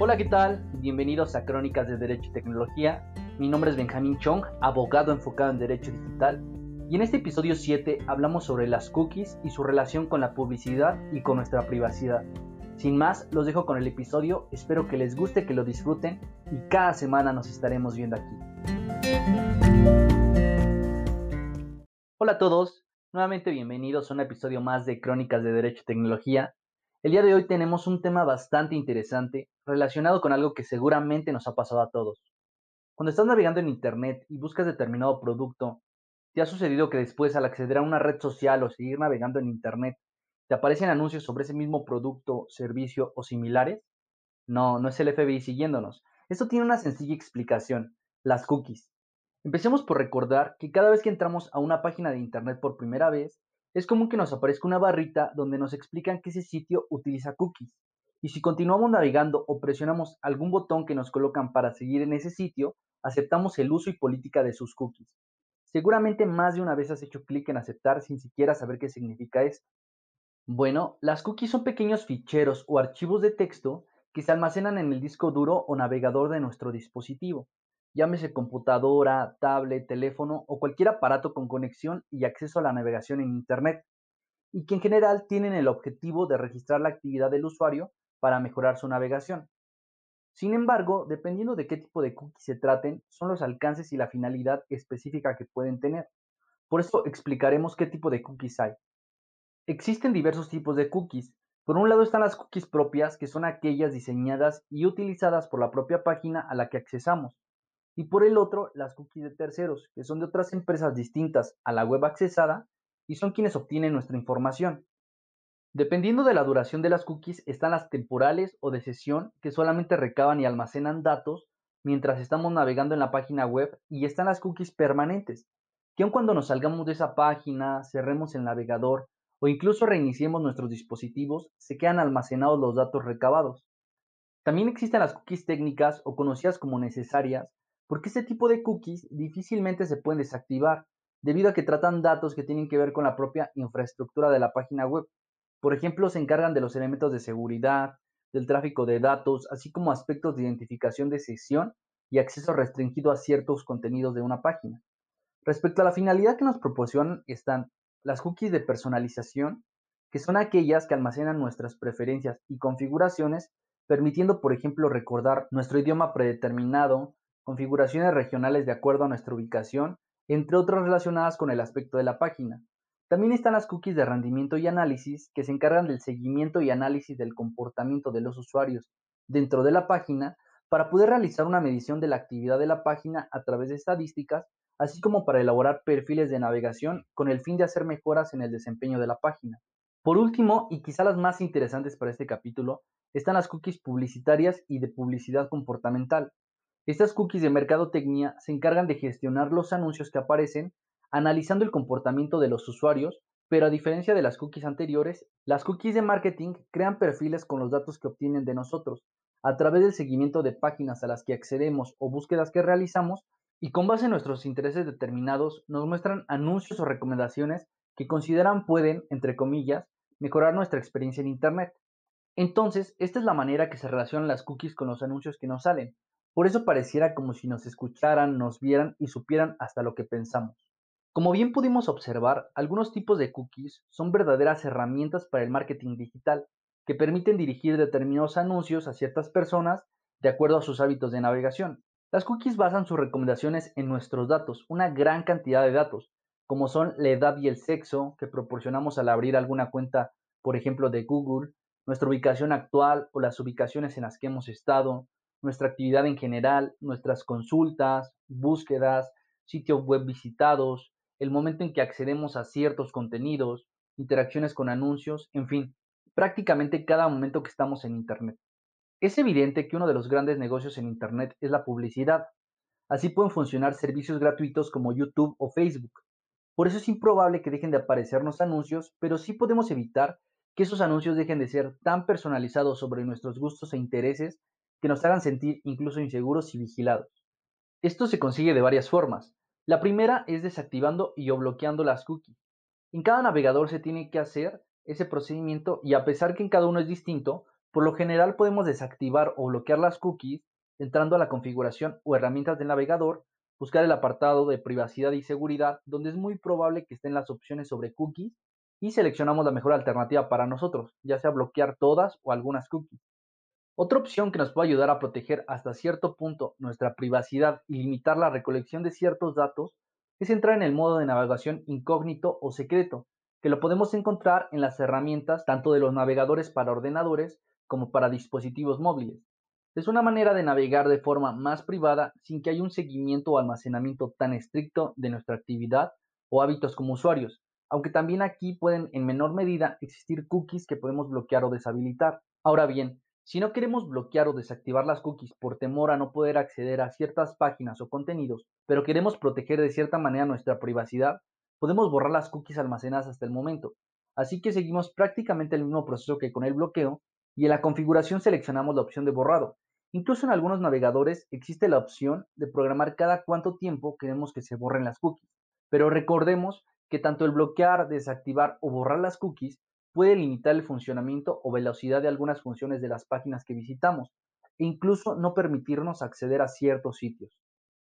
Hola, ¿qué tal? Bienvenidos a Crónicas de Derecho y Tecnología. Mi nombre es Benjamín Chong, abogado enfocado en Derecho Digital. Y en este episodio 7 hablamos sobre las cookies y su relación con la publicidad y con nuestra privacidad. Sin más, los dejo con el episodio, espero que les guste, que lo disfruten y cada semana nos estaremos viendo aquí. Hola a todos, nuevamente bienvenidos a un episodio más de Crónicas de Derecho y Tecnología. El día de hoy tenemos un tema bastante interesante relacionado con algo que seguramente nos ha pasado a todos. Cuando estás navegando en Internet y buscas determinado producto, ¿te ha sucedido que después al acceder a una red social o seguir navegando en Internet, te aparecen anuncios sobre ese mismo producto, servicio o similares? No, no es el FBI siguiéndonos. Esto tiene una sencilla explicación, las cookies. Empecemos por recordar que cada vez que entramos a una página de Internet por primera vez, es común que nos aparezca una barrita donde nos explican que ese sitio utiliza cookies. Y si continuamos navegando o presionamos algún botón que nos colocan para seguir en ese sitio, aceptamos el uso y política de sus cookies. Seguramente más de una vez has hecho clic en aceptar sin siquiera saber qué significa esto. Bueno, las cookies son pequeños ficheros o archivos de texto que se almacenan en el disco duro o navegador de nuestro dispositivo llámese computadora, tablet, teléfono o cualquier aparato con conexión y acceso a la navegación en Internet, y que en general tienen el objetivo de registrar la actividad del usuario para mejorar su navegación. Sin embargo, dependiendo de qué tipo de cookies se traten, son los alcances y la finalidad específica que pueden tener. Por eso explicaremos qué tipo de cookies hay. Existen diversos tipos de cookies. Por un lado están las cookies propias, que son aquellas diseñadas y utilizadas por la propia página a la que accesamos y por el otro las cookies de terceros, que son de otras empresas distintas a la web accesada y son quienes obtienen nuestra información. Dependiendo de la duración de las cookies están las temporales o de sesión que solamente recaban y almacenan datos mientras estamos navegando en la página web y están las cookies permanentes, que aun cuando nos salgamos de esa página, cerremos el navegador o incluso reiniciemos nuestros dispositivos, se quedan almacenados los datos recabados. También existen las cookies técnicas o conocidas como necesarias, porque este tipo de cookies difícilmente se pueden desactivar debido a que tratan datos que tienen que ver con la propia infraestructura de la página web. Por ejemplo, se encargan de los elementos de seguridad, del tráfico de datos, así como aspectos de identificación de sesión y acceso restringido a ciertos contenidos de una página. Respecto a la finalidad que nos proporcionan están las cookies de personalización, que son aquellas que almacenan nuestras preferencias y configuraciones, permitiendo, por ejemplo, recordar nuestro idioma predeterminado, configuraciones regionales de acuerdo a nuestra ubicación, entre otras relacionadas con el aspecto de la página. También están las cookies de rendimiento y análisis que se encargan del seguimiento y análisis del comportamiento de los usuarios dentro de la página para poder realizar una medición de la actividad de la página a través de estadísticas, así como para elaborar perfiles de navegación con el fin de hacer mejoras en el desempeño de la página. Por último, y quizá las más interesantes para este capítulo, están las cookies publicitarias y de publicidad comportamental, estas cookies de mercadotecnia se encargan de gestionar los anuncios que aparecen, analizando el comportamiento de los usuarios, pero a diferencia de las cookies anteriores, las cookies de marketing crean perfiles con los datos que obtienen de nosotros, a través del seguimiento de páginas a las que accedemos o búsquedas que realizamos, y con base en nuestros intereses determinados nos muestran anuncios o recomendaciones que consideran pueden, entre comillas, mejorar nuestra experiencia en Internet. Entonces, esta es la manera que se relacionan las cookies con los anuncios que nos salen, por eso pareciera como si nos escucharan, nos vieran y supieran hasta lo que pensamos. Como bien pudimos observar, algunos tipos de cookies son verdaderas herramientas para el marketing digital, que permiten dirigir determinados anuncios a ciertas personas de acuerdo a sus hábitos de navegación. Las cookies basan sus recomendaciones en nuestros datos, una gran cantidad de datos, como son la edad y el sexo que proporcionamos al abrir alguna cuenta, por ejemplo, de Google, nuestra ubicación actual o las ubicaciones en las que hemos estado, nuestra actividad en general, nuestras consultas, búsquedas, sitios web visitados, el momento en que accedemos a ciertos contenidos, interacciones con anuncios, en fin, prácticamente cada momento que estamos en Internet. Es evidente que uno de los grandes negocios en Internet es la publicidad. Así pueden funcionar servicios gratuitos como YouTube o Facebook. Por eso es improbable que dejen de aparecernos anuncios, pero sí podemos evitar que esos anuncios dejen de ser tan personalizados sobre nuestros gustos e intereses que nos hagan sentir incluso inseguros y vigilados. Esto se consigue de varias formas. La primera es desactivando y o bloqueando las cookies. En cada navegador se tiene que hacer ese procedimiento y a pesar que en cada uno es distinto, Por lo general podemos desactivar o bloquear las cookies entrando a la configuración o herramientas del navegador, buscar el apartado de privacidad y seguridad, donde es muy probable que estén las opciones sobre cookies y seleccionamos la mejor alternativa para nosotros, ya sea bloquear todas o algunas cookies. Otra opción que nos puede ayudar a proteger hasta cierto punto nuestra privacidad y limitar la recolección de ciertos datos es entrar en el modo de navegación incógnito o secreto, que lo podemos encontrar en las herramientas tanto de los navegadores para ordenadores como para dispositivos móviles. Es una manera de navegar de forma más privada sin que haya un seguimiento o almacenamiento tan estricto de nuestra actividad o hábitos como usuarios, aunque también aquí pueden en menor medida existir cookies que podemos bloquear o deshabilitar. Ahora bien, si no queremos bloquear o desactivar las cookies por temor a no poder acceder a ciertas páginas o contenidos, pero queremos proteger de cierta manera nuestra privacidad, podemos borrar las cookies almacenadas hasta el momento. Así que seguimos prácticamente el mismo proceso que con el bloqueo y en la configuración seleccionamos la opción de borrado. Incluso en algunos navegadores existe la opción de programar cada cuánto tiempo queremos que se borren las cookies. Pero recordemos que tanto el bloquear, desactivar o borrar las cookies puede limitar el funcionamiento o velocidad de algunas funciones de las páginas que visitamos e incluso no permitirnos acceder a ciertos sitios.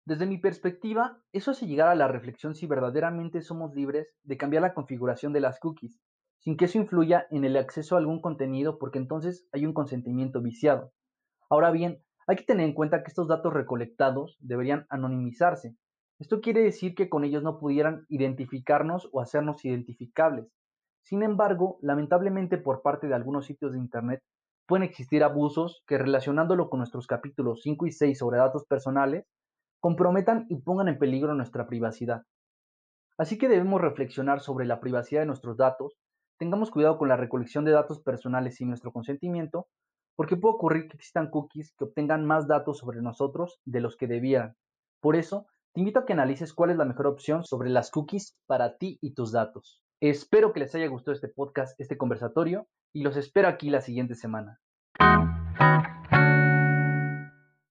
Desde mi perspectiva, eso hace llegar a la reflexión si verdaderamente somos libres de cambiar la configuración de las cookies, sin que eso influya en el acceso a algún contenido porque entonces hay un consentimiento viciado. Ahora bien, hay que tener en cuenta que estos datos recolectados deberían anonimizarse. Esto quiere decir que con ellos no pudieran identificarnos o hacernos identificables. Sin embargo, lamentablemente por parte de algunos sitios de Internet pueden existir abusos que relacionándolo con nuestros capítulos 5 y 6 sobre datos personales, comprometan y pongan en peligro nuestra privacidad. Así que debemos reflexionar sobre la privacidad de nuestros datos, tengamos cuidado con la recolección de datos personales sin nuestro consentimiento porque puede ocurrir que existan cookies que obtengan más datos sobre nosotros de los que debieran. Por eso, te invito a que analices cuál es la mejor opción sobre las cookies para ti y tus datos. Espero que les haya gustado este podcast, este conversatorio, y los espero aquí la siguiente semana.